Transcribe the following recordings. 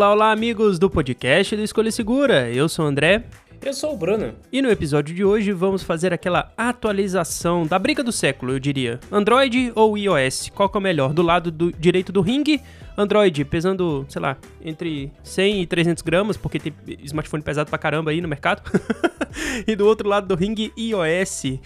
Olá, olá, amigos do podcast do Escolha Segura. Eu sou o André. Eu sou o Bruno. E no episódio de hoje vamos fazer aquela atualização da briga do século, eu diria. Android ou iOS? Qual que é o melhor? Do lado do direito do ringue Android pesando, sei lá, entre 100 e 300 gramas, porque tem smartphone pesado pra caramba aí no mercado. e do outro lado do ringue, iOS. Uh,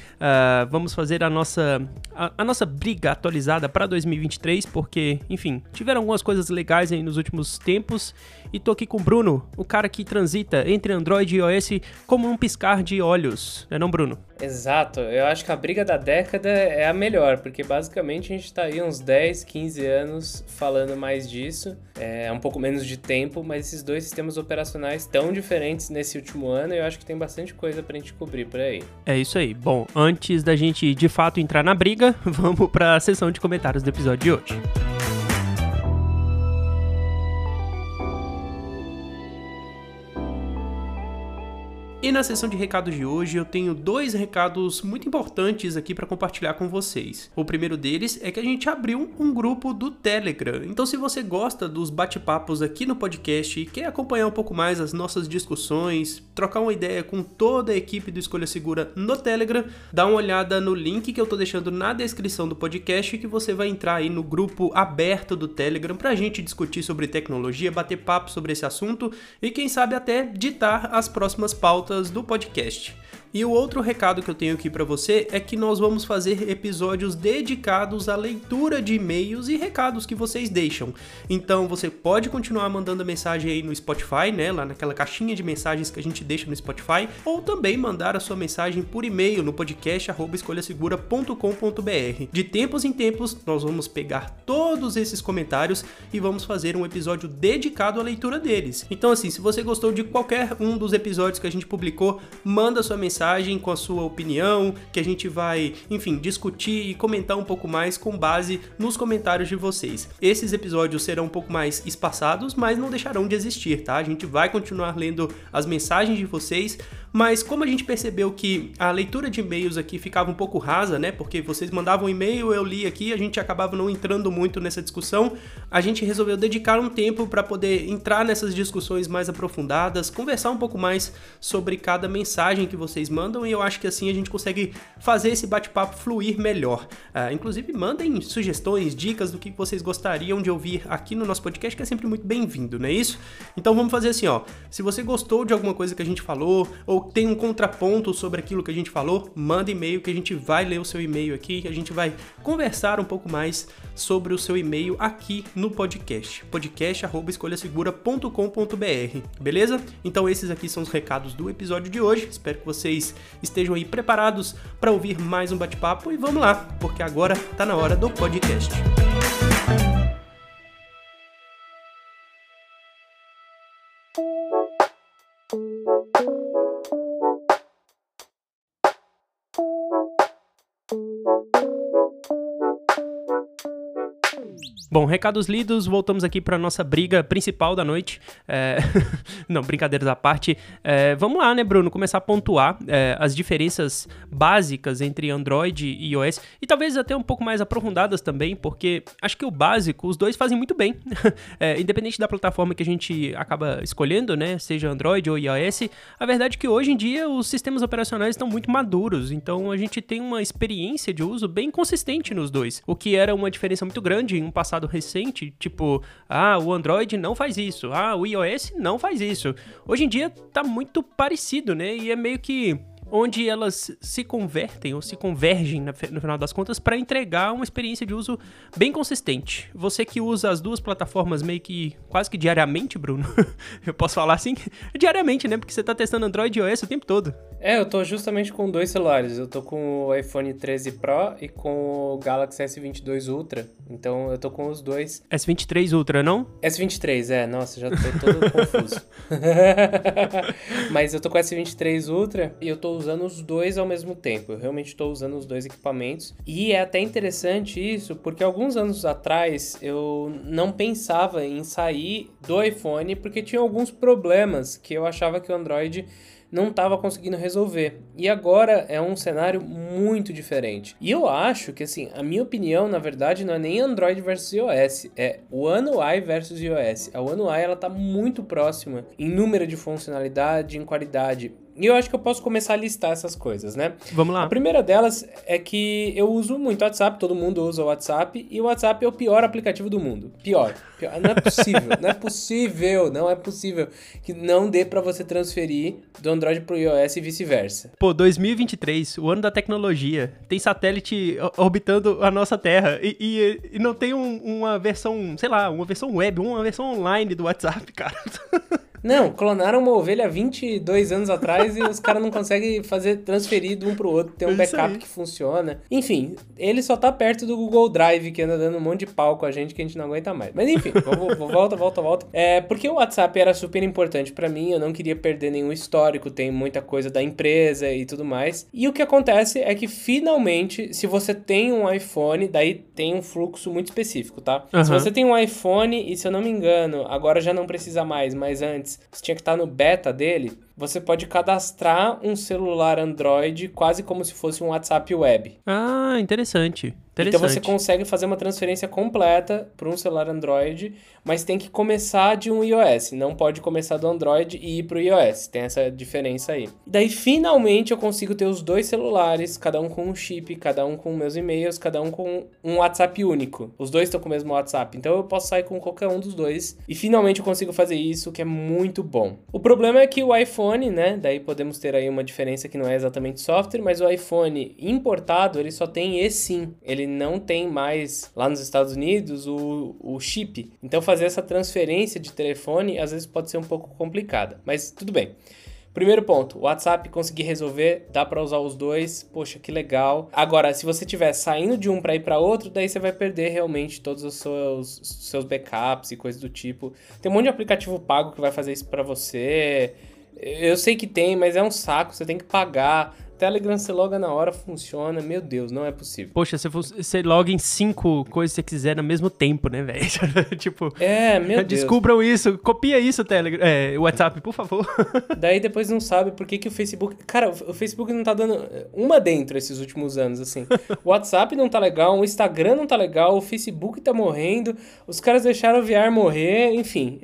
vamos fazer a nossa, a, a nossa briga atualizada para 2023, porque, enfim, tiveram algumas coisas legais aí nos últimos tempos. E tô aqui com o Bruno, o cara que transita entre Android e iOS como um piscar de olhos. É não, Bruno? Exato, eu acho que a briga da década é a melhor, porque basicamente a gente tá aí uns 10, 15 anos falando mais disso, é um pouco menos de tempo, mas esses dois sistemas operacionais tão diferentes nesse último ano, eu acho que tem bastante coisa pra gente cobrir por aí. É isso aí. Bom, antes da gente de fato entrar na briga, vamos para a sessão de comentários do episódio de hoje. E na sessão de recados de hoje eu tenho dois recados muito importantes aqui para compartilhar com vocês. O primeiro deles é que a gente abriu um grupo do Telegram. Então se você gosta dos bate-papos aqui no podcast e quer acompanhar um pouco mais as nossas discussões, trocar uma ideia com toda a equipe do Escolha Segura no Telegram, dá uma olhada no link que eu tô deixando na descrição do podcast que você vai entrar aí no grupo aberto do Telegram pra gente discutir sobre tecnologia, bater papo sobre esse assunto e quem sabe até ditar as próximas pautas do podcast. E o outro recado que eu tenho aqui para você é que nós vamos fazer episódios dedicados à leitura de e-mails e recados que vocês deixam. Então você pode continuar mandando mensagem aí no Spotify, né, lá naquela caixinha de mensagens que a gente deixa no Spotify, ou também mandar a sua mensagem por e-mail no podcast escolhasegura.com.br. De tempos em tempos, nós vamos pegar todos esses comentários e vamos fazer um episódio dedicado à leitura deles. Então assim, se você gostou de qualquer um dos episódios que a gente publicou, manda sua mensagem mensagem com a sua opinião, que a gente vai, enfim, discutir e comentar um pouco mais com base nos comentários de vocês. Esses episódios serão um pouco mais espaçados, mas não deixarão de existir, tá? A gente vai continuar lendo as mensagens de vocês mas como a gente percebeu que a leitura de e-mails aqui ficava um pouco rasa, né? Porque vocês mandavam e-mail, eu li aqui, a gente acabava não entrando muito nessa discussão, a gente resolveu dedicar um tempo para poder entrar nessas discussões mais aprofundadas, conversar um pouco mais sobre cada mensagem que vocês mandam e eu acho que assim a gente consegue fazer esse bate-papo fluir melhor. Uh, inclusive, mandem sugestões, dicas do que vocês gostariam de ouvir aqui no nosso podcast, que é sempre muito bem-vindo, não é isso? Então vamos fazer assim, ó. Se você gostou de alguma coisa que a gente falou ou tem um contraponto sobre aquilo que a gente falou, manda e-mail que a gente vai ler o seu e-mail aqui, a gente vai conversar um pouco mais sobre o seu e-mail aqui no podcast. podcast@escolhasegura.com.br. Beleza? Então esses aqui são os recados do episódio de hoje. Espero que vocês estejam aí preparados para ouvir mais um bate-papo e vamos lá, porque agora tá na hora do podcast. Bom, recados lidos, voltamos aqui para nossa briga principal da noite. É... Não, brincadeiras à parte. É... Vamos lá, né, Bruno? Começar a pontuar é, as diferenças básicas entre Android e iOS e talvez até um pouco mais aprofundadas também, porque acho que o básico os dois fazem muito bem. É, independente da plataforma que a gente acaba escolhendo, né, seja Android ou iOS, a verdade é que hoje em dia os sistemas operacionais estão muito maduros, então a gente tem uma experiência de uso bem consistente nos dois, o que era uma diferença muito grande em um passado recente, tipo, ah, o Android não faz isso, ah, o iOS não faz isso. Hoje em dia tá muito parecido, né? E é meio que onde elas se convertem ou se convergem no final das contas para entregar uma experiência de uso bem consistente. Você que usa as duas plataformas meio que quase que diariamente, Bruno, eu posso falar assim, diariamente, né? Porque você tá testando Android e iOS o tempo todo. É, eu tô justamente com dois celulares. Eu tô com o iPhone 13 Pro e com o Galaxy S22 Ultra. Então eu tô com os dois. S23 Ultra, não? S23, é. Nossa, já tô todo confuso. Mas eu tô com o S23 Ultra e eu tô usando os dois ao mesmo tempo. Eu realmente tô usando os dois equipamentos. E é até interessante isso, porque alguns anos atrás eu não pensava em sair do iPhone porque tinha alguns problemas que eu achava que o Android não estava conseguindo resolver. E agora é um cenário muito diferente. E eu acho que, assim, a minha opinião, na verdade, não é nem Android versus iOS, é One UI versus iOS. A One UI, ela tá muito próxima em número de funcionalidade, em qualidade. E eu acho que eu posso começar a listar essas coisas, né? Vamos lá. A primeira delas é que eu uso muito WhatsApp, todo mundo usa o WhatsApp, e o WhatsApp é o pior aplicativo do mundo. Pior. pior. Não é possível, não é possível, não é possível que não dê para você transferir do Android pro iOS e vice-versa. Pô, 2023, o ano da tecnologia. Tem satélite orbitando a nossa Terra e, e, e não tem um, uma versão, sei lá, uma versão web, uma versão online do WhatsApp, cara. Não, clonaram uma ovelha 22 anos atrás e os caras não conseguem fazer transferir de um pro outro, ter um backup que funciona. Enfim, ele só tá perto do Google Drive, que anda dando um monte de pau com a gente que a gente não aguenta mais. Mas enfim, volta, volta, volta. É, porque o WhatsApp era super importante para mim, eu não queria perder nenhum histórico, tem muita coisa da empresa e tudo mais. E o que acontece é que finalmente, se você tem um iPhone, daí tem um fluxo muito específico, tá? Uhum. Se você tem um iPhone e se eu não me engano, agora já não precisa mais, mas antes você tinha que estar no beta dele, você pode cadastrar um celular Android quase como se fosse um WhatsApp web. Ah, interessante. Então você consegue fazer uma transferência completa para um celular Android, mas tem que começar de um iOS. Não pode começar do Android e ir para o iOS. Tem essa diferença aí. Daí finalmente eu consigo ter os dois celulares, cada um com um chip, cada um com meus e-mails, cada um com um WhatsApp único. Os dois estão com o mesmo WhatsApp. Então eu posso sair com qualquer um dos dois. E finalmente eu consigo fazer isso, que é muito bom. O problema é que o iPhone iPhone, né? Daí podemos ter aí uma diferença que não é exatamente software, mas o iPhone importado, ele só tem eSIM. Ele não tem mais lá nos Estados Unidos o, o chip. Então fazer essa transferência de telefone às vezes pode ser um pouco complicada, mas tudo bem. Primeiro ponto, o WhatsApp consegui resolver, dá para usar os dois, poxa, que legal. Agora, se você estiver saindo de um para ir para outro, daí você vai perder realmente todos os seus, seus backups e coisas do tipo. Tem um monte de aplicativo pago que vai fazer isso para você. Eu sei que tem, mas é um saco, você tem que pagar. Telegram você loga na hora, funciona. Meu Deus, não é possível. Poxa, você, você loga em cinco coisas que você quiser ao mesmo tempo, né, velho? tipo. É, meu Deus. Descubram isso, copia isso, Telegram. É, WhatsApp, por favor. Daí depois não sabe por que, que o Facebook. Cara, o Facebook não tá dando uma dentro esses últimos anos, assim. O WhatsApp não tá legal, o Instagram não tá legal, o Facebook tá morrendo, os caras deixaram o VR morrer, enfim.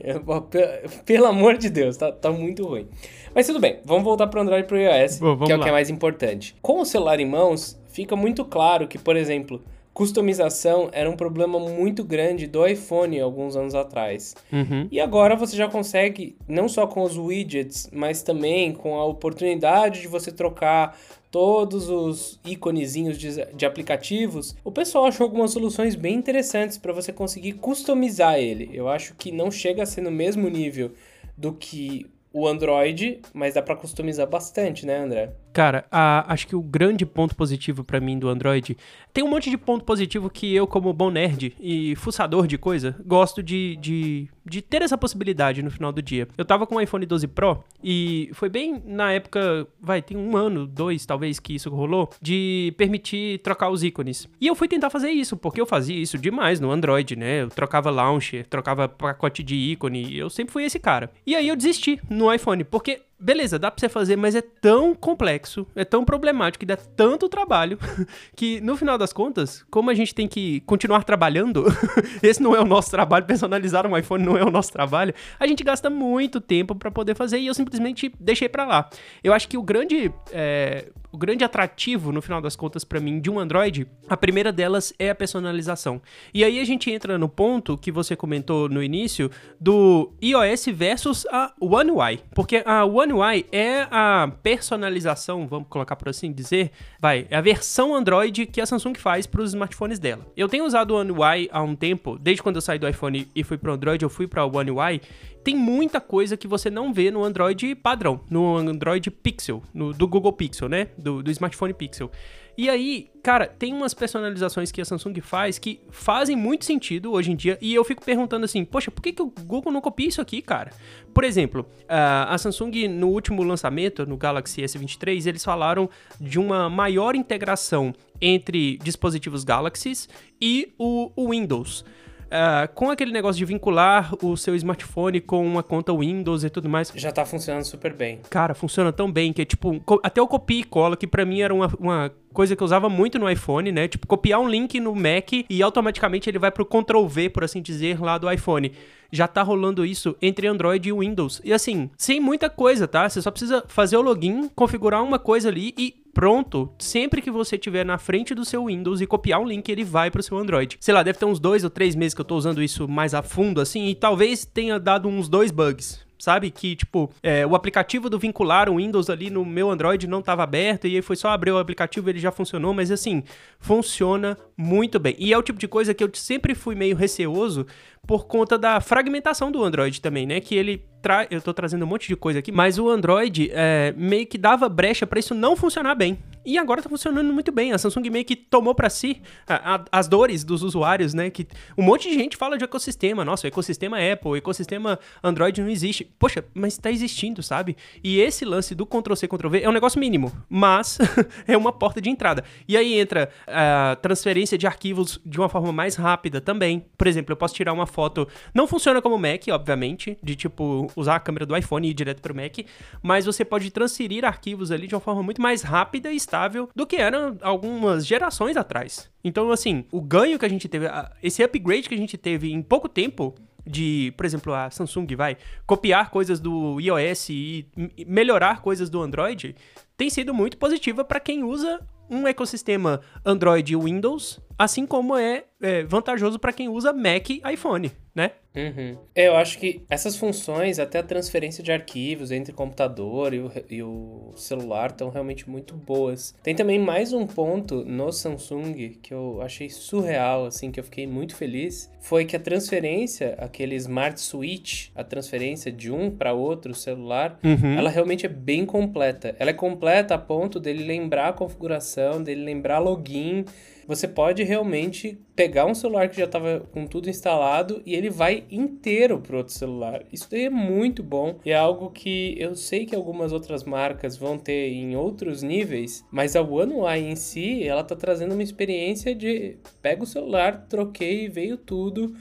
Pelo amor de Deus, tá, tá muito ruim. Mas tudo bem, vamos voltar para o Android e para o iOS, Bom, que é lá. o que é mais importante. Com o celular em mãos, fica muito claro que, por exemplo, customização era um problema muito grande do iPhone alguns anos atrás. Uhum. E agora você já consegue, não só com os widgets, mas também com a oportunidade de você trocar todos os íconezinhos de, de aplicativos, o pessoal achou algumas soluções bem interessantes para você conseguir customizar ele. Eu acho que não chega a ser no mesmo nível do que o Android, mas dá para customizar bastante, né, André? Cara, a, acho que o grande ponto positivo para mim do Android tem um monte de ponto positivo que eu, como bom nerd e fuçador de coisa, gosto de, de, de ter essa possibilidade no final do dia. Eu tava com o iPhone 12 Pro e foi bem na época, vai, tem um ano, dois talvez que isso rolou, de permitir trocar os ícones. E eu fui tentar fazer isso, porque eu fazia isso demais no Android, né? Eu trocava launcher, trocava pacote de ícone, eu sempre fui esse cara. E aí eu desisti no iPhone, porque beleza, dá pra você fazer, mas é tão complexo, é tão problemático e dá tanto trabalho que no final das contas, como a gente tem que continuar trabalhando, esse não é o nosso trabalho, personalizar um iPhone não é o nosso trabalho, a gente gasta muito tempo para poder fazer e eu simplesmente deixei para lá. Eu acho que o grande. É, o grande atrativo, no final das contas, para mim, de um Android, a primeira delas é a personalização. E aí a gente entra no ponto que você comentou no início do iOS versus a One UI. Porque a One UI é a personalização, vamos colocar por assim dizer, vai, é a versão Android que a Samsung faz para os smartphones dela. Eu tenho usado o One UI há um tempo, desde quando eu saí do iPhone e fui para o Android, eu fui para o One UI, tem muita coisa que você não vê no Android padrão, no Android Pixel, no, do Google Pixel, né? Do, do smartphone Pixel. E aí, cara, tem umas personalizações que a Samsung faz que fazem muito sentido hoje em dia. E eu fico perguntando assim, poxa, por que, que o Google não copia isso aqui, cara? Por exemplo, a Samsung no último lançamento, no Galaxy S23, eles falaram de uma maior integração entre dispositivos Galaxy e o Windows. Uh, com aquele negócio de vincular o seu smartphone com uma conta Windows e tudo mais. Já tá funcionando super bem. Cara, funciona tão bem que é tipo, até o copia e cola, que para mim era uma, uma coisa que eu usava muito no iPhone, né? Tipo, copiar um link no Mac e automaticamente ele vai pro Ctrl V, por assim dizer, lá do iPhone. Já tá rolando isso entre Android e Windows. E assim, sem muita coisa, tá? Você só precisa fazer o login, configurar uma coisa ali e pronto, sempre que você estiver na frente do seu Windows e copiar um link, ele vai para o seu Android. Sei lá, deve ter uns dois ou três meses que eu estou usando isso mais a fundo, assim, e talvez tenha dado uns dois bugs sabe? Que, tipo, é, o aplicativo do vincular o Windows ali no meu Android não estava aberto e aí foi só abrir o aplicativo ele já funcionou, mas assim, funciona muito bem. E é o tipo de coisa que eu sempre fui meio receoso por conta da fragmentação do Android também, né? Que ele tra... eu tô trazendo um monte de coisa aqui, mas o Android é, meio que dava brecha para isso não funcionar bem. E agora tá funcionando muito bem. A Samsung meio que tomou para si a, a, as dores dos usuários, né? Que um monte de gente fala de ecossistema. Nossa, ecossistema Apple, ecossistema Android não existe. Poxa, mas tá existindo, sabe? E esse lance do Ctrl-C, Ctrl-V é um negócio mínimo, mas é uma porta de entrada. E aí entra a transferência de arquivos de uma forma mais rápida também. Por exemplo, eu posso tirar uma foto. Não funciona como Mac, obviamente, de tipo usar a câmera do iPhone e ir direto pro Mac, mas você pode transferir arquivos ali de uma forma muito mais rápida e estável do que era algumas gerações atrás. Então, assim, o ganho que a gente teve, esse upgrade que a gente teve em pouco tempo de, por exemplo, a Samsung vai copiar coisas do iOS e melhorar coisas do Android, tem sido muito positiva para quem usa um ecossistema Android e Windows, assim como é, é vantajoso para quem usa Mac e iPhone, né? Uhum. É, eu acho que essas funções, até a transferência de arquivos entre computador e o, e o celular, estão realmente muito boas. Tem também mais um ponto no Samsung que eu achei surreal, assim, que eu fiquei muito feliz, foi que a transferência, aquele Smart Switch, a transferência de um para outro celular, uhum. ela realmente é bem completa. Ela é completa a ponto dele lembrar a configuração, dele lembrar login você pode realmente pegar um celular que já estava com tudo instalado e ele vai inteiro para outro celular. Isso daí é muito bom e é algo que eu sei que algumas outras marcas vão ter em outros níveis, mas a One UI em si, ela tá trazendo uma experiência de pega o celular, troquei, veio tudo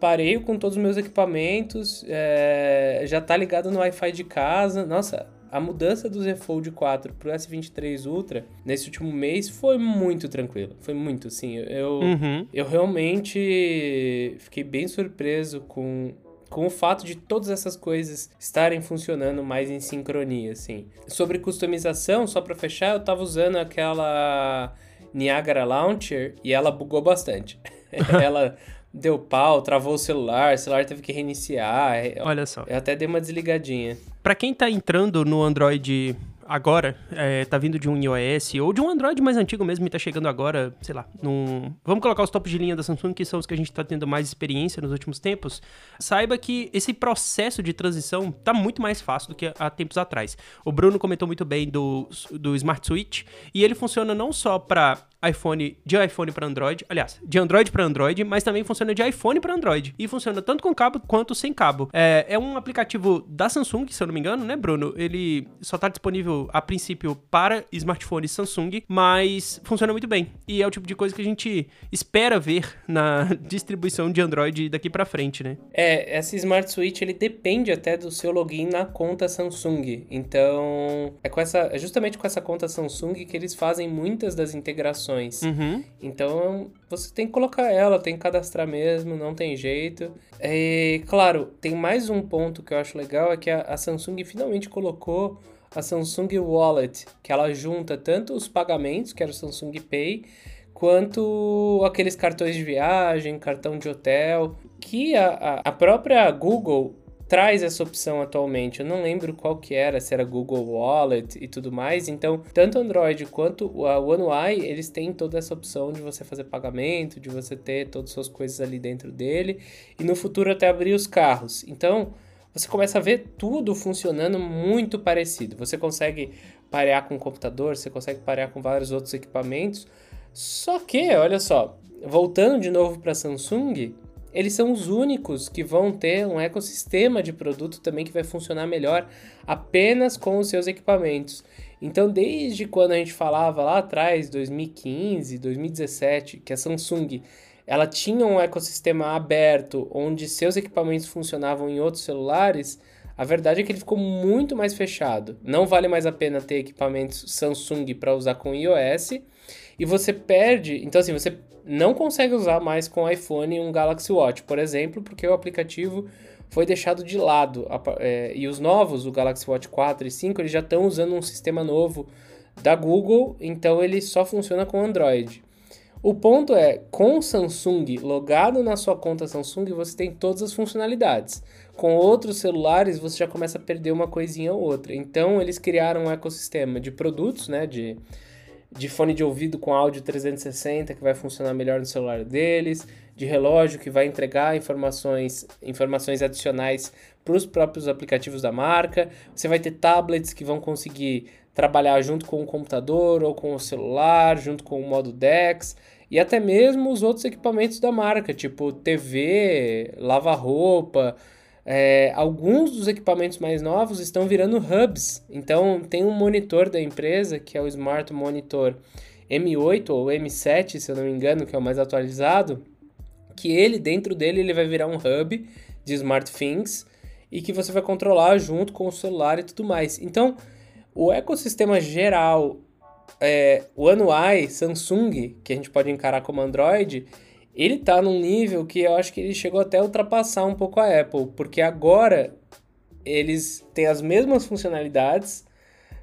parei com todos os meus equipamentos, é, já tá ligado no Wi-Fi de casa. Nossa, a mudança do Z Fold 4 pro S23 Ultra nesse último mês foi muito tranquila. Foi muito, assim. Eu, uhum. eu realmente fiquei bem surpreso com com o fato de todas essas coisas estarem funcionando mais em sincronia, assim. Sobre customização, só para fechar, eu tava usando aquela Niagara Launcher e ela bugou bastante. ela deu pau, travou o celular, o celular teve que reiniciar. Olha só. Eu até dei uma desligadinha. Para quem tá entrando no Android agora, é, tá vindo de um iOS ou de um Android mais antigo mesmo e tá chegando agora, sei lá, num... Vamos colocar os topos de linha da Samsung, que são os que a gente tá tendo mais experiência nos últimos tempos. Saiba que esse processo de transição tá muito mais fácil do que há tempos atrás. O Bruno comentou muito bem do, do Smart Switch e ele funciona não só para iPhone de iPhone para Android, aliás, de Android para Android, mas também funciona de iPhone para Android e funciona tanto com cabo quanto sem cabo. É, é um aplicativo da Samsung, se eu não me engano, né, Bruno? Ele só está disponível a princípio para smartphones Samsung, mas funciona muito bem e é o tipo de coisa que a gente espera ver na distribuição de Android daqui para frente, né? É, esse Smart Switch ele depende até do seu login na conta Samsung. Então, é com essa, é justamente com essa conta Samsung que eles fazem muitas das integrações Uhum. Então você tem que colocar ela, tem que cadastrar mesmo, não tem jeito. E claro, tem mais um ponto que eu acho legal: é que a, a Samsung finalmente colocou a Samsung Wallet, que ela junta tanto os pagamentos, que era o Samsung Pay, quanto aqueles cartões de viagem, cartão de hotel, que a, a própria Google traz essa opção atualmente. Eu não lembro qual que era, se era Google Wallet e tudo mais. Então, tanto Android quanto a One UI, eles têm toda essa opção de você fazer pagamento, de você ter todas as suas coisas ali dentro dele e no futuro até abrir os carros. Então, você começa a ver tudo funcionando muito parecido. Você consegue parear com o computador, você consegue parear com vários outros equipamentos. Só que, olha só, voltando de novo para a Samsung, eles são os únicos que vão ter um ecossistema de produto também que vai funcionar melhor apenas com os seus equipamentos. Então, desde quando a gente falava lá atrás, 2015, 2017, que a Samsung ela tinha um ecossistema aberto onde seus equipamentos funcionavam em outros celulares, a verdade é que ele ficou muito mais fechado. Não vale mais a pena ter equipamentos Samsung para usar com iOS e você perde. Então, assim, você não consegue usar mais com iPhone um Galaxy Watch, por exemplo, porque o aplicativo foi deixado de lado. É, e os novos, o Galaxy Watch 4 e 5, eles já estão usando um sistema novo da Google, então ele só funciona com Android. O ponto é, com o Samsung logado na sua conta Samsung, você tem todas as funcionalidades. Com outros celulares, você já começa a perder uma coisinha ou outra. Então, eles criaram um ecossistema de produtos, né, de, de fone de ouvido com áudio 360 que vai funcionar melhor no celular deles, de relógio que vai entregar informações, informações adicionais para os próprios aplicativos da marca. Você vai ter tablets que vão conseguir trabalhar junto com o computador ou com o celular, junto com o modo DeX e até mesmo os outros equipamentos da marca, tipo TV, lava-roupa. É, alguns dos equipamentos mais novos estão virando hubs. Então, tem um monitor da empresa, que é o Smart Monitor M8 ou M7, se eu não me engano, que é o mais atualizado, que ele, dentro dele, ele vai virar um hub de Smart Things e que você vai controlar junto com o celular e tudo mais. Então, o ecossistema geral, é, o One Samsung, que a gente pode encarar como Android, ele tá num nível que eu acho que ele chegou até a ultrapassar um pouco a Apple, porque agora eles têm as mesmas funcionalidades,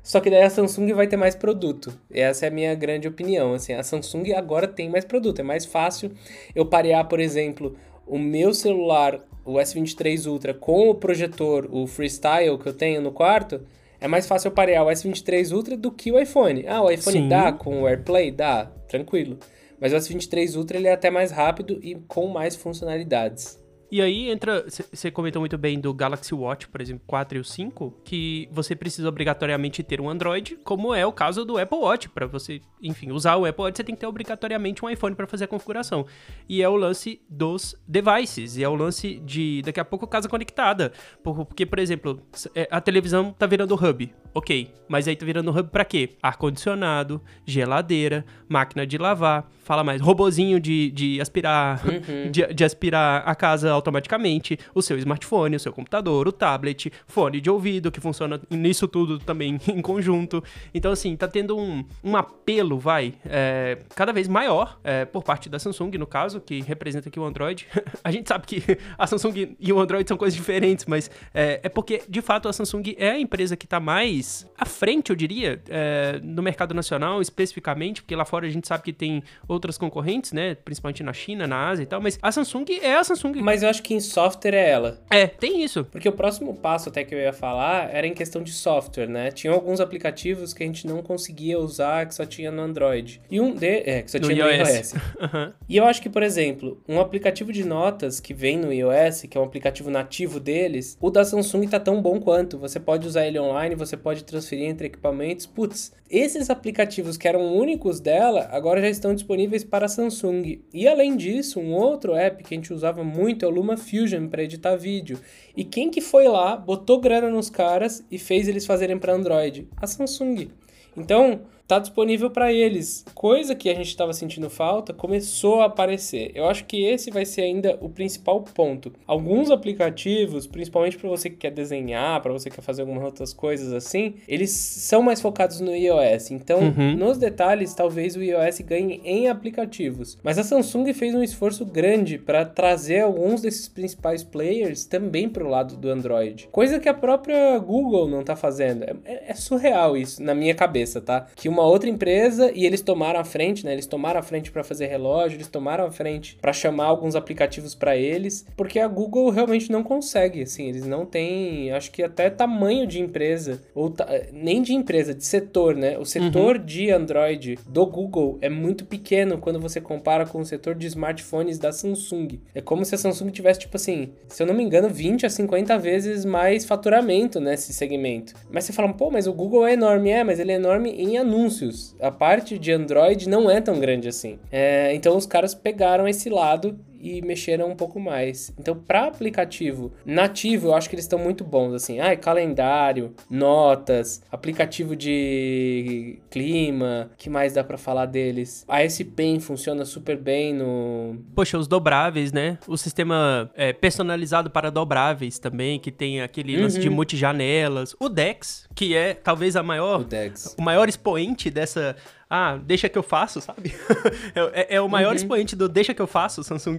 só que daí a Samsung vai ter mais produto. Essa é a minha grande opinião. Assim, a Samsung agora tem mais produto. É mais fácil eu parear, por exemplo, o meu celular, o S23 Ultra, com o projetor, o Freestyle que eu tenho no quarto é mais fácil eu parear o S23 Ultra do que o iPhone. Ah, o iPhone Sim. dá com o AirPlay? Dá, tranquilo. Mas o S23 Ultra ele é até mais rápido e com mais funcionalidades. E aí entra, você comentou muito bem do Galaxy Watch, por exemplo, 4 e o 5, que você precisa obrigatoriamente ter um Android, como é o caso do Apple Watch. Para você, enfim, usar o Apple Watch, você tem que ter obrigatoriamente um iPhone para fazer a configuração. E é o lance dos devices, e é o lance de daqui a pouco casa conectada. Porque, por exemplo, é, a televisão tá virando hub, ok, mas aí tá virando hub para quê? Ar-condicionado, geladeira, máquina de lavar, fala mais, robozinho de, de aspirar, uhum. de, de aspirar a casa automaticamente, o seu smartphone, o seu computador, o tablet, fone de ouvido, que funciona nisso tudo também em conjunto. Então, assim, tá tendo um, um apelo, vai, é, cada vez maior é, por parte da Samsung, no caso, que representa aqui o Android. a gente sabe que a Samsung e o Android são coisas diferentes, mas é, é porque, de fato, a Samsung é a empresa que tá mais à frente, eu diria, é, no mercado nacional, especificamente, porque lá fora a gente sabe que tem outras concorrentes, né, principalmente na China, na Ásia e tal, mas a Samsung é a Samsung. Mas eu acho que em software é ela. É, tem isso. Porque o próximo passo até que eu ia falar era em questão de software, né? Tinha alguns aplicativos que a gente não conseguia usar, que só tinha no Android. E um de... É, que só tinha no, no iOS. iOS. uhum. E eu acho que, por exemplo, um aplicativo de notas que vem no iOS, que é um aplicativo nativo deles, o da Samsung tá tão bom quanto. Você pode usar ele online, você pode transferir entre equipamentos. Putz, esses aplicativos que eram únicos dela, agora já estão disponíveis para Samsung. E além disso, um outro app que a gente usava muito é o Luma Fusion para editar vídeo. E quem que foi lá, botou grana nos caras e fez eles fazerem para Android? A Samsung. Então, tá disponível para eles. Coisa que a gente estava sentindo falta começou a aparecer. Eu acho que esse vai ser ainda o principal ponto. Alguns aplicativos, principalmente para você que quer desenhar, para você que quer fazer algumas outras coisas assim, eles são mais focados no iOS. Então, uhum. nos detalhes, talvez o iOS ganhe em aplicativos. Mas a Samsung fez um esforço grande para trazer alguns desses principais players também para o lado do Android. Coisa que a própria Google não tá fazendo. É, é, é, surreal isso, na minha cabeça, tá? Que uma outra empresa, e eles tomaram a frente, né? Eles tomaram a frente para fazer relógio, eles tomaram a frente para chamar alguns aplicativos para eles, porque a Google realmente não consegue, assim, eles não têm, acho que até tamanho de empresa, ou nem de empresa, de setor, né? O setor uhum. de Android do Google é muito pequeno quando você compara com o setor de smartphones da Samsung. É como se a Samsung tivesse, tipo assim, se eu não me engano, 20 a 50 vezes mais faturamento nesse segmento. Mas você fala, pô, mas o Google é enorme. É, mas ele é enorme em anúncios. A parte de Android não é tão grande assim. É, então os caras pegaram esse lado e mexeram um pouco mais. Então, para aplicativo nativo, eu acho que eles estão muito bons, assim. Ah, calendário, notas, aplicativo de clima, que mais dá para falar deles? A S-Pen funciona super bem no... Poxa, os dobráveis, né? O sistema é, personalizado para dobráveis também, que tem aquele uhum. lance de multijanelas. O Dex, que é talvez a maior... O. O maior expoente dessa ah, deixa que eu faço, sabe? É, é, é, o maior uhum. expoente do deixa que eu faço, Samsung.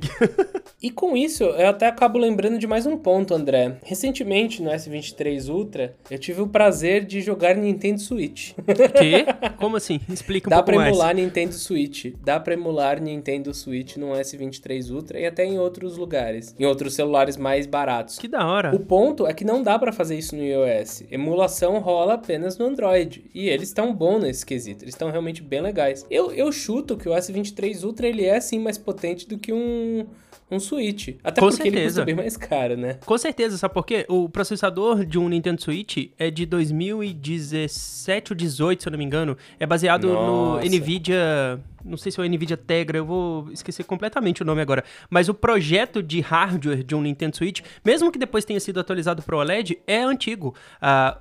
e com isso, eu até acabo lembrando de mais um ponto, André. Recentemente, no S23 Ultra, eu tive o prazer de jogar Nintendo Switch. Quê? Como assim? Explica um Dá pouco mais. Dá pra emular Nintendo Switch. Dá pra emular Nintendo Switch no S23 Ultra e até em outros lugares. Em outros celulares mais baratos. Que da hora. O ponto é que não dá para fazer isso no iOS. Emulação rola apenas no Android. E eles estão bons nesse quesito. Eles estão realmente bem legais. Eu, eu chuto que o S23 Ultra ele é sim mais potente do que um um Switch. Até Com porque certeza. ele custa bem mais caro, né? Com certeza, sabe por quê? O processador de um Nintendo Switch é de 2017 ou 18, se eu não me engano. É baseado Nossa. no NVIDIA não sei se é o NVIDIA Tegra, eu vou esquecer completamente o nome agora. Mas o projeto de hardware de um Nintendo Switch, mesmo que depois tenha sido atualizado para o OLED, é antigo.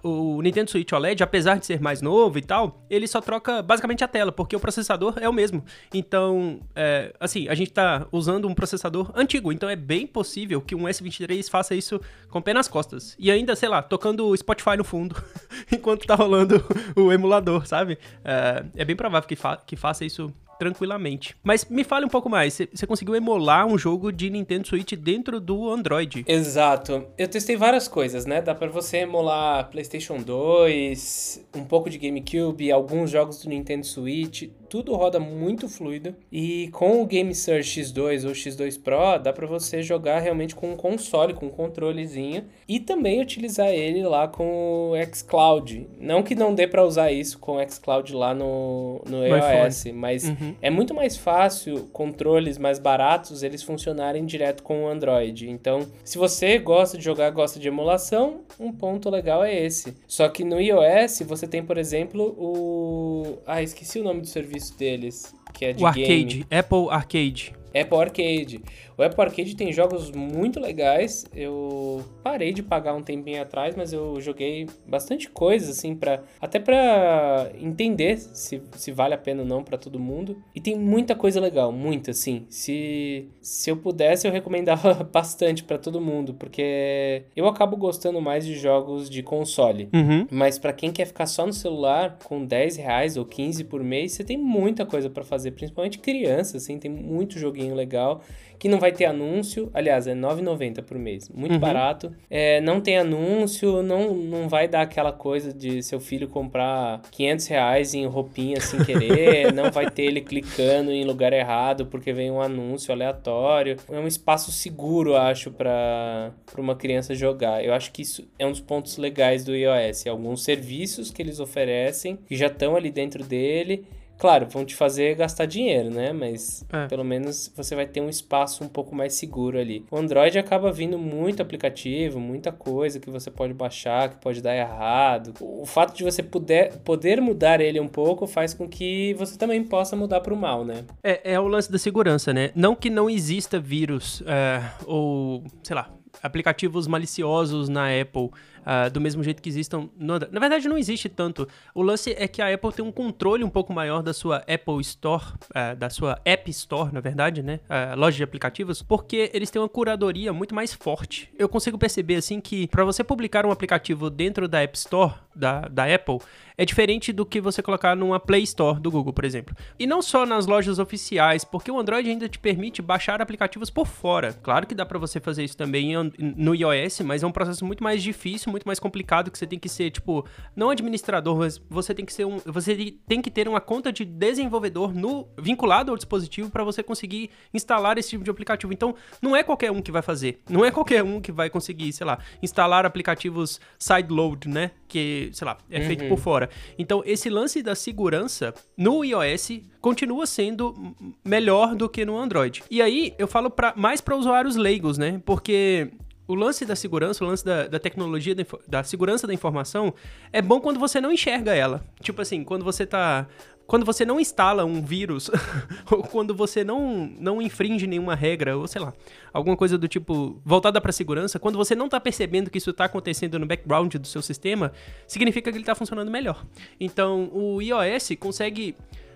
Uh, o Nintendo Switch OLED, apesar de ser mais novo e tal, ele só troca basicamente a tela, porque o processador é o mesmo. Então, é, assim, a gente está usando um processador antigo, então é bem possível que um S23 faça isso com pé nas costas. E ainda, sei lá, tocando o Spotify no fundo, enquanto tá rolando o emulador, sabe? É, é bem provável que, fa que faça isso tranquilamente. Mas me fale um pouco mais, você conseguiu emular um jogo de Nintendo Switch dentro do Android? Exato. Eu testei várias coisas, né? Dá para você emular PlayStation 2, um pouco de GameCube, alguns jogos do Nintendo Switch, tudo roda muito fluido. E com o Game Search X2 ou X2 Pro, dá para você jogar realmente com um console, com um controlezinho e também utilizar ele lá com o xCloud. Não que não dê para usar isso com o xCloud lá no, no iOS, mas uhum. É muito mais fácil controles mais baratos eles funcionarem direto com o Android. Então, se você gosta de jogar, gosta de emulação, um ponto legal é esse. Só que no iOS você tem, por exemplo, o ah, esqueci o nome do serviço deles, que é de o Arcade, Apple Arcade. Apple Arcade. O Apple Arcade tem jogos muito legais. Eu parei de pagar um tempinho atrás, mas eu joguei bastante coisa assim para até para entender se, se vale a pena ou não para todo mundo. E tem muita coisa legal, muita assim. Se se eu pudesse, eu recomendava bastante para todo mundo, porque eu acabo gostando mais de jogos de console. Uhum. Mas para quem quer ficar só no celular com 10 reais ou 15 por mês, você tem muita coisa para fazer, principalmente criança, assim, tem muito joguinho legal que não vai ter anúncio. Aliás, é R$ 9,90 por mês. Muito uhum. barato. É, não tem anúncio, não, não vai dar aquela coisa de seu filho comprar 500 reais em roupinha sem querer. não vai ter ele clicando em lugar errado porque vem um anúncio aleatório. É um espaço seguro, acho, para uma criança jogar. Eu acho que isso é um dos pontos legais do iOS. Alguns serviços que eles oferecem que já estão ali dentro dele Claro, vão te fazer gastar dinheiro, né? Mas é. pelo menos você vai ter um espaço um pouco mais seguro ali. O Android acaba vindo muito aplicativo, muita coisa que você pode baixar, que pode dar errado. O fato de você poder, poder mudar ele um pouco faz com que você também possa mudar para o mal, né? É, é o lance da segurança, né? Não que não exista vírus é, ou, sei lá, aplicativos maliciosos na Apple uh, do mesmo jeito que existam no. Na verdade, não existe tanto. O lance é que a Apple tem um controle um pouco maior da sua Apple Store, uh, da sua App Store, na verdade, né? Uh, loja de aplicativos, porque eles têm uma curadoria muito mais forte. Eu consigo perceber, assim, que para você publicar um aplicativo dentro da App Store, da, da Apple, é diferente do que você colocar numa Play Store do Google, por exemplo. E não só nas lojas oficiais, porque o Android ainda te permite baixar aplicativos por fora. Claro que dá para você fazer isso também no iOS, mas é um processo muito mais difícil, muito mais complicado, que você tem que ser, tipo, não administrador, mas você tem que ser um. Você tem que ter uma conta de desenvolvedor no, vinculado ao dispositivo para você conseguir instalar esse tipo de aplicativo. Então, não é qualquer um que vai fazer. Não é qualquer um que vai conseguir, sei lá, instalar aplicativos sideload, né? Que, sei lá, é feito por uhum. fora. Então, esse lance da segurança no iOS continua sendo melhor do que no Android. E aí, eu falo pra, mais para usuários leigos, né? Porque o lance da segurança, o lance da, da tecnologia, da, da, segurança da informação, é bom quando você não enxerga ela. Tipo assim, quando você tá quando você não instala um vírus, ou quando você não, não infringe nenhuma regra, ou sei lá, alguma coisa do tipo voltada para segurança, quando você não está percebendo que isso está acontecendo no background do seu sistema, significa que ele está funcionando melhor. Então, o iOS consegue.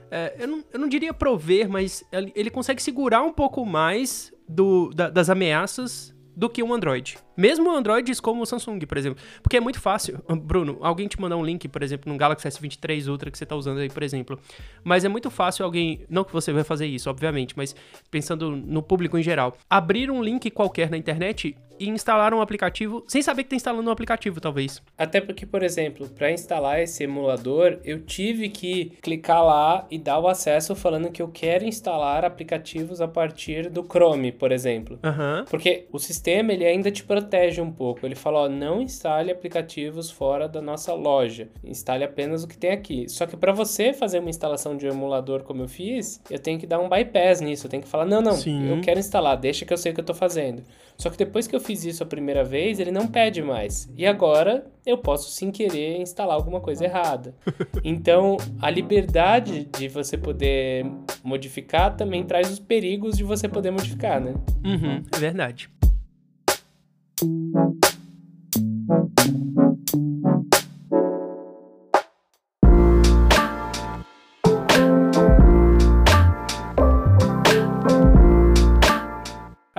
É, eu, não, eu não diria prover, mas ele consegue segurar um pouco mais do, da, das ameaças do que um Android. Mesmo Androids como o Samsung, por exemplo. Porque é muito fácil. Bruno, alguém te mandar um link, por exemplo, num Galaxy S23 Ultra que você está usando aí, por exemplo. Mas é muito fácil alguém. Não que você vai fazer isso, obviamente, mas pensando no público em geral. Abrir um link qualquer na internet e instalar um aplicativo sem saber que está instalando um aplicativo, talvez. Até porque, por exemplo, para instalar esse emulador, eu tive que clicar lá e dar o acesso falando que eu quero instalar aplicativos a partir do Chrome, por exemplo. Uhum. Porque o sistema ele ainda te protege um pouco. Ele fala, ó, não instale aplicativos fora da nossa loja. Instale apenas o que tem aqui. Só que para você fazer uma instalação de um emulador como eu fiz, eu tenho que dar um bypass nisso. Eu tenho que falar, não, não, Sim. eu quero instalar, deixa que eu sei o que eu tô fazendo. Só que depois que eu fiz isso a primeira vez, ele não pede mais. E agora eu posso, sem querer, instalar alguma coisa errada. Então, a liberdade de você poder modificar também traz os perigos de você poder modificar, né? Uhum, é verdade.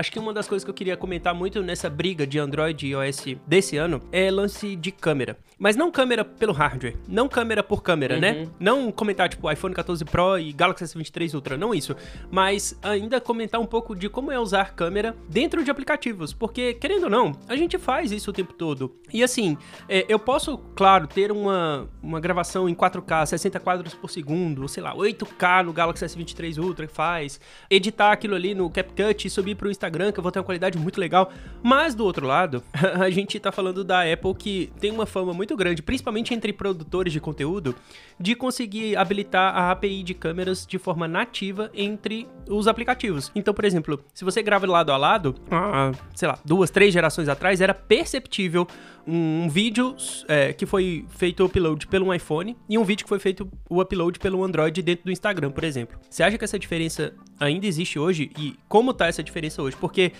Acho que uma das coisas que eu queria comentar muito nessa briga de Android e iOS desse ano é lance de câmera. Mas não câmera pelo hardware, não câmera por câmera, né? uhum. né? Não comentar tipo iPhone 14 Pro e Galaxy S23 Ultra, não isso. Mas ainda comentar um pouco de como é usar câmera dentro de aplicativos, porque querendo ou não, a gente faz isso o tempo todo. E assim, é, eu posso, claro, ter uma, uma gravação em 4K, 60 quadros por segundo, ou sei lá, 8K no Galaxy S23 Ultra que faz, editar aquilo ali no CapCut e subir pro Instagram Instagram, que eu vou ter uma qualidade muito legal. Mas do outro lado, a gente tá falando da Apple que tem uma fama muito grande, principalmente entre produtores de conteúdo, de conseguir habilitar a API de câmeras de forma nativa entre os aplicativos. Então, por exemplo, se você grava lado a lado, ah, sei lá, duas, três gerações atrás, era perceptível um, vídeo é, que foi feito o upload pelo iPhone e um vídeo que foi feito o upload pelo Android dentro do Instagram, por exemplo. Você acha que essa diferença ainda existe hoje? E como tá essa diferença hoje? Porque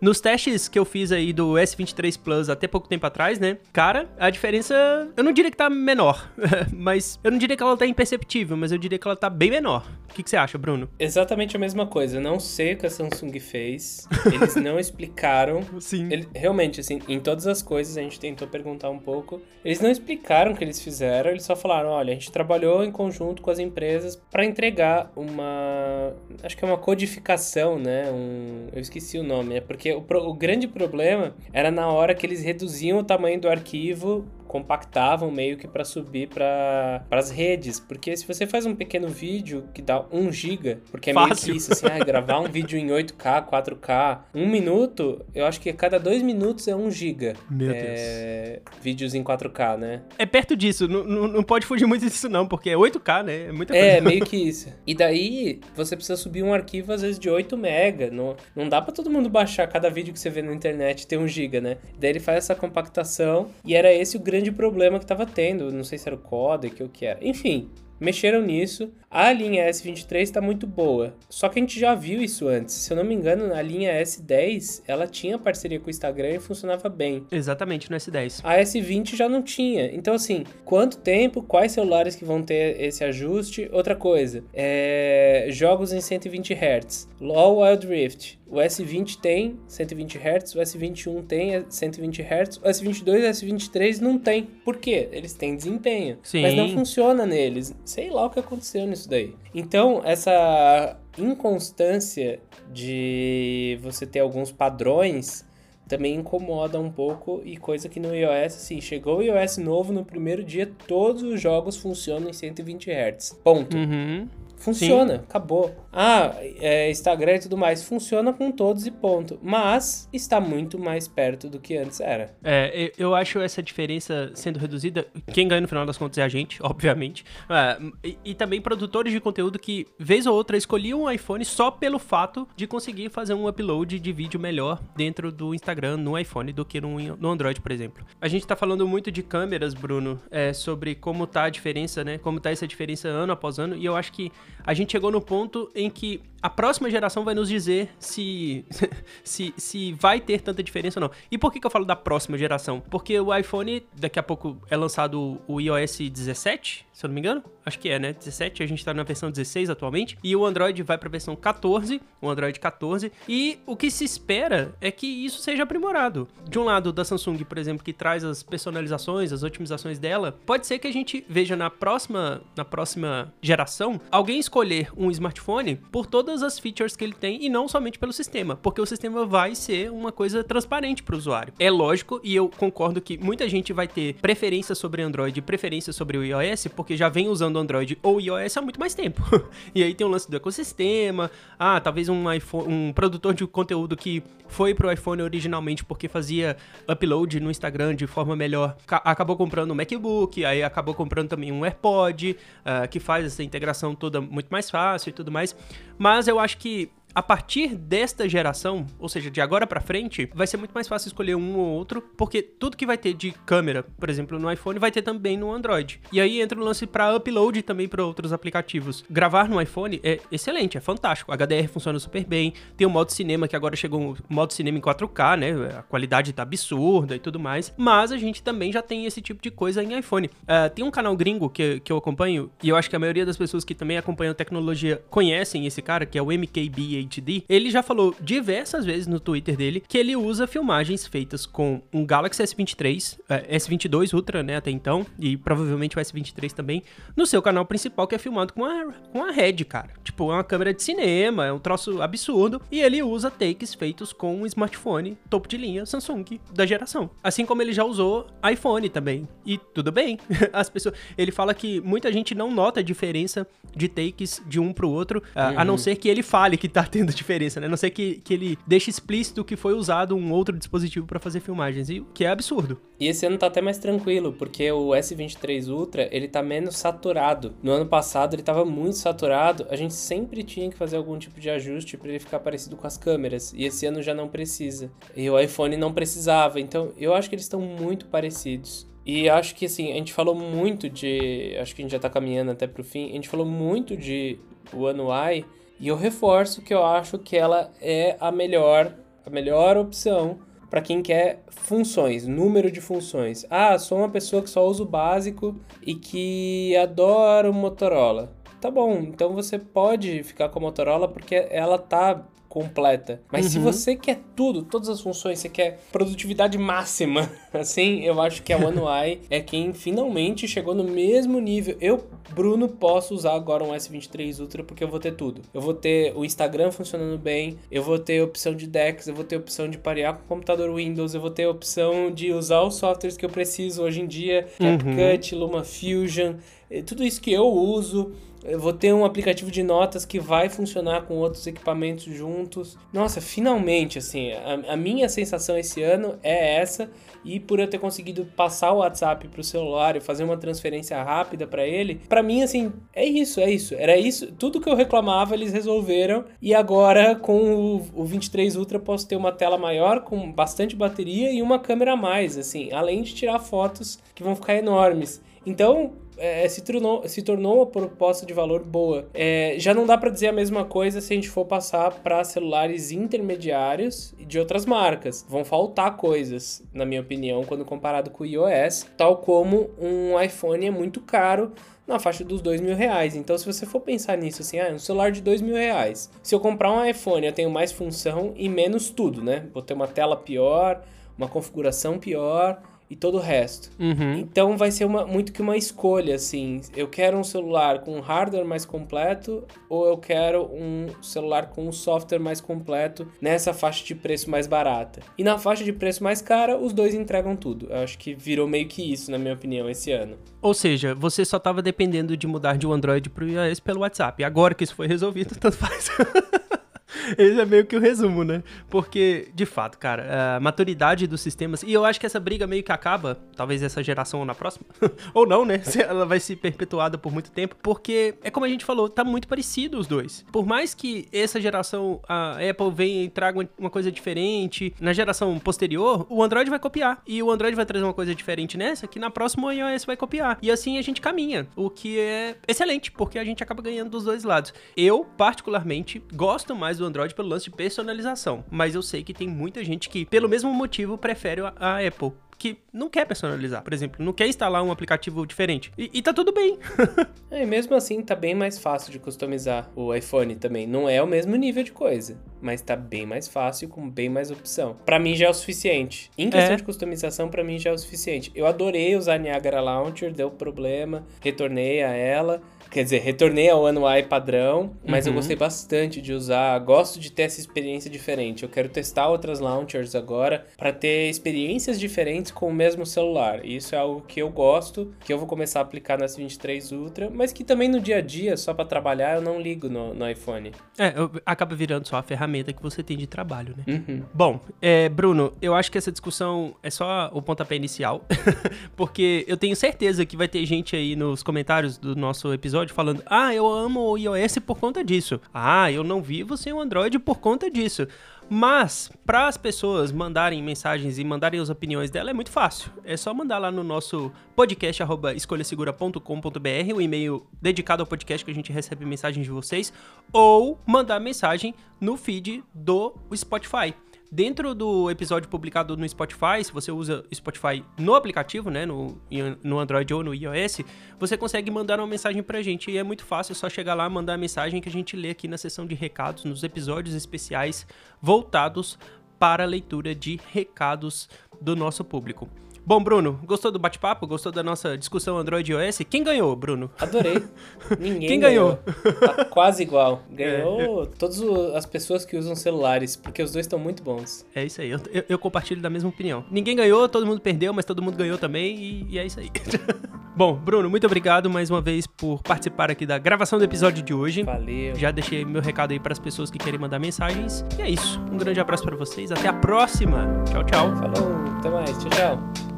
nos testes que eu fiz aí do S23 Plus até pouco tempo atrás, né? Cara, a diferença, eu não diria que tá menor, mas eu não diria que ela tá imperceptível, mas eu diria que ela tá bem menor. O que, que você acha, Bruno? Exatamente a mesma coisa. Não sei o que a Samsung fez. Eles não explicaram. Sim. Ele, realmente, assim, em todas as coisas a gente tentou perguntar um pouco. Eles não explicaram o que eles fizeram, eles só falaram: olha, a gente trabalhou em conjunto com as empresas para entregar uma. Acho que é uma codificação, né? Um, eu esqueci o nome. É porque o, o grande problema era na hora que eles reduziam o tamanho do arquivo compactavam meio que para subir para as redes. Porque se você faz um pequeno vídeo que dá 1 GB, porque é Fácil. meio que isso, assim, ah, gravar um vídeo em 8K, 4K, um minuto, eu acho que cada dois minutos é 1 GB. Meu é, Deus. Vídeos em 4K, né? É perto disso, não, não, não pode fugir muito disso não, porque é 8K, né? É muita é, coisa. É, meio que isso. E daí, você precisa subir um arquivo às vezes de 8 MB. Não, não dá para todo mundo baixar cada vídeo que você vê na internet ter 1 GB, né? Daí ele faz essa compactação e era esse o grande grande problema que estava tendo. Não sei se era o codec ou o que era. Enfim, mexeram nisso. A linha S23 está muito boa. Só que a gente já viu isso antes. Se eu não me engano, na linha S10, ela tinha parceria com o Instagram e funcionava bem. Exatamente, no S10. A S20 já não tinha. Então, assim, quanto tempo, quais celulares que vão ter esse ajuste? Outra coisa, é... jogos em 120 Hz. LoL Wild Rift. O S20 tem 120 Hz, o S21 tem 120 Hz, o S22 e o S23 não tem. Por quê? Eles têm desempenho, Sim. mas não funciona neles. Sei lá o que aconteceu nisso daí. Então, essa inconstância de você ter alguns padrões também incomoda um pouco e coisa que no iOS, assim, chegou o iOS novo no primeiro dia, todos os jogos funcionam em 120 Hz. Ponto. Uhum. Funciona, acabou. Ah, é, Instagram e tudo mais, funciona com todos e ponto. Mas está muito mais perto do que antes era. É, eu acho essa diferença sendo reduzida. Quem ganha no final das contas é a gente, obviamente. É, e, e, também produtores de conteúdo que, vez ou outra, escolhiam um iPhone só pelo fato de conseguir fazer um upload de vídeo melhor dentro do Instagram no iPhone do que no, no Android, por exemplo. A gente tá falando muito de câmeras, Bruno, é, sobre como tá a diferença, né? Como tá essa diferença ano após ano. E eu acho que a gente chegou no ponto em que a próxima geração vai nos dizer se, se, se vai ter tanta diferença ou não. E por que, que eu falo da próxima geração? Porque o iPhone, daqui a pouco é lançado o iOS 17, se eu não me engano. Acho que é, né? 17, a gente tá na versão 16 atualmente. E o Android vai pra versão 14, o Android 14. E o que se espera é que isso seja aprimorado. De um lado, da Samsung, por exemplo, que traz as personalizações, as otimizações dela, pode ser que a gente veja na próxima, na próxima geração alguém escolher um smartphone por todas as features que ele tem e não somente pelo sistema, porque o sistema vai ser uma coisa transparente para o usuário. É lógico e eu concordo que muita gente vai ter preferência sobre Android preferência sobre o iOS porque já vem usando Android ou iOS há muito mais tempo. e aí tem o lance do ecossistema, ah, talvez um iPhone, um produtor de conteúdo que foi pro iPhone originalmente porque fazia upload no Instagram de forma melhor, acabou comprando um MacBook, aí acabou comprando também um AirPod, uh, que faz essa integração toda muito mais fácil e tudo mais. Mas eu acho que a partir desta geração, ou seja, de agora para frente, vai ser muito mais fácil escolher um ou outro, porque tudo que vai ter de câmera, por exemplo, no iPhone, vai ter também no Android. E aí entra o lance para upload também para outros aplicativos. Gravar no iPhone é excelente, é fantástico. HDR funciona super bem. Tem o modo cinema que agora chegou o modo cinema em 4K, né? A qualidade tá absurda e tudo mais. Mas a gente também já tem esse tipo de coisa em iPhone. Uh, tem um canal gringo que, que eu acompanho, e eu acho que a maioria das pessoas que também acompanham tecnologia conhecem esse cara, que é o MKB HD, ele já falou diversas vezes no Twitter dele que ele usa filmagens feitas com um Galaxy S23, é, S22 Ultra, né, até então, e provavelmente o S23 também, no seu canal principal que é filmado com a, com a Red, cara. Tipo, é uma câmera de cinema, é um troço absurdo, e ele usa takes feitos com um smartphone topo de linha Samsung da geração. Assim como ele já usou iPhone também. E tudo bem. As pessoas, ele fala que muita gente não nota a diferença de takes de um pro outro, uhum. a não ser que ele fale que tá tendo diferença, né? A não ser que, que ele deixe explícito que foi usado um outro dispositivo para fazer filmagens, e que é absurdo. E esse ano tá até mais tranquilo, porque o S23 Ultra, ele tá menos saturado. No ano passado ele tava muito saturado, a gente sempre tinha que fazer algum tipo de ajuste para ele ficar parecido com as câmeras, e esse ano já não precisa. E o iPhone não precisava, então eu acho que eles estão muito parecidos. E acho que assim, a gente falou muito de. Acho que a gente já tá caminhando até pro fim. A gente falou muito de One UI e eu reforço que eu acho que ela é a melhor, a melhor opção para quem quer funções, número de funções. Ah, sou uma pessoa que só usa o básico e que adora o Motorola. Tá bom, então você pode ficar com a Motorola porque ela tá completa. Mas uhum. se você quer tudo, todas as funções, você quer produtividade máxima, assim, eu acho que a One UI é quem finalmente chegou no mesmo nível. Eu, Bruno, posso usar agora um S23 Ultra porque eu vou ter tudo. Eu vou ter o Instagram funcionando bem, eu vou ter opção de DeX, eu vou ter opção de parear com o computador Windows, eu vou ter opção de usar os softwares que eu preciso hoje em dia, uhum. CapCut, LumaFusion, eh, tudo isso que eu uso eu vou ter um aplicativo de notas que vai funcionar com outros equipamentos juntos. Nossa, finalmente, assim, a, a minha sensação esse ano é essa. E por eu ter conseguido passar o WhatsApp pro celular e fazer uma transferência rápida para ele, para mim, assim, é isso, é isso. Era isso. Tudo que eu reclamava, eles resolveram. E agora, com o, o 23 Ultra, posso ter uma tela maior, com bastante bateria e uma câmera a mais, assim, além de tirar fotos que vão ficar enormes. Então, é, se, tornou, se tornou uma proposta de valor boa. É, já não dá para dizer a mesma coisa se a gente for passar para celulares intermediários de outras marcas. Vão faltar coisas, na minha opinião, quando comparado com o iOS, tal como um iPhone é muito caro na faixa dos dois mil reais. Então, se você for pensar nisso, assim, ah, um celular de dois mil reais. Se eu comprar um iPhone, eu tenho mais função e menos tudo, né? Vou ter uma tela pior, uma configuração pior e todo o resto. Uhum. Então vai ser uma, muito que uma escolha, assim. Eu quero um celular com hardware mais completo ou eu quero um celular com um software mais completo nessa faixa de preço mais barata. E na faixa de preço mais cara, os dois entregam tudo. Eu acho que virou meio que isso, na minha opinião, esse ano. Ou seja, você só estava dependendo de mudar de um Android para o iOS pelo WhatsApp. Agora que isso foi resolvido, tanto faz. Esse é meio que o resumo, né? Porque, de fato, cara, a maturidade dos sistemas. E eu acho que essa briga meio que acaba, talvez essa geração ou na próxima. ou não, né? Ela vai ser perpetuada por muito tempo. Porque, é como a gente falou, tá muito parecido os dois. Por mais que essa geração, a Apple venha e traga uma coisa diferente, na geração posterior, o Android vai copiar. E o Android vai trazer uma coisa diferente nessa, que na próxima o iOS vai copiar. E assim a gente caminha. O que é excelente, porque a gente acaba ganhando dos dois lados. Eu, particularmente, gosto mais do Android pelo lance de personalização. Mas eu sei que tem muita gente que, pelo mesmo motivo, prefere a, Apple que não quer personalizar, por exemplo, não quer instalar um aplicativo diferente. E, e tá tudo bem. é, e mesmo assim tá bem mais fácil de customizar o iPhone também. Não é o mesmo nível de coisa, mas tá bem mais fácil com bem mais opção. Para mim já é o suficiente. Em questão é. de customização, para mim já é o suficiente. Eu adorei usar a Niagara Launcher, deu problema, retornei a ela. Quer dizer, retornei ao UI padrão, mas uhum. eu gostei bastante de usar. Gosto de ter essa experiência diferente. Eu quero testar outras launchers agora para ter experiências diferentes com o mesmo celular. E isso é algo que eu gosto, que eu vou começar a aplicar nas 23 Ultra, mas que também no dia a dia, só para trabalhar, eu não ligo no, no iPhone. É, acaba virando só a ferramenta que você tem de trabalho, né? Uhum. Bom, é, Bruno, eu acho que essa discussão é só o pontapé inicial, porque eu tenho certeza que vai ter gente aí nos comentários do nosso episódio episódio falando: Ah, eu amo o iOS por conta disso. Ah, eu não vivo sem o Android por conta disso. Mas, para as pessoas mandarem mensagens e mandarem as opiniões dela, é muito fácil. É só mandar lá no nosso podcast, escolhasegura.com.br, o e-mail dedicado ao podcast que a gente recebe mensagens de vocês, ou mandar mensagem no feed do Spotify. Dentro do episódio publicado no Spotify, se você usa Spotify no aplicativo, né, no, no Android ou no iOS, você consegue mandar uma mensagem pra gente. E é muito fácil, é só chegar lá, mandar a mensagem que a gente lê aqui na seção de recados, nos episódios especiais voltados para a leitura de recados do nosso público. Bom, Bruno, gostou do bate-papo? Gostou da nossa discussão Android e iOS? Quem ganhou, Bruno? Adorei. Ninguém Quem ganhou? ganhou? Tá quase igual. Ganhou é, todas as pessoas que usam celulares, porque os dois estão muito bons. É isso aí, eu, eu, eu, compartilho da mesma opinião. Ninguém ganhou, todo mundo perdeu, mas todo mundo ganhou também, e, e é isso aí. Bom, Bruno, muito obrigado mais uma vez por participar aqui da gravação do episódio de hoje. Valeu. Já deixei meu recado aí para as pessoas que querem mandar mensagens. E é isso. Um grande abraço para vocês. Até a próxima. Tchau, tchau. Falou. Até mais. Tchau, tchau.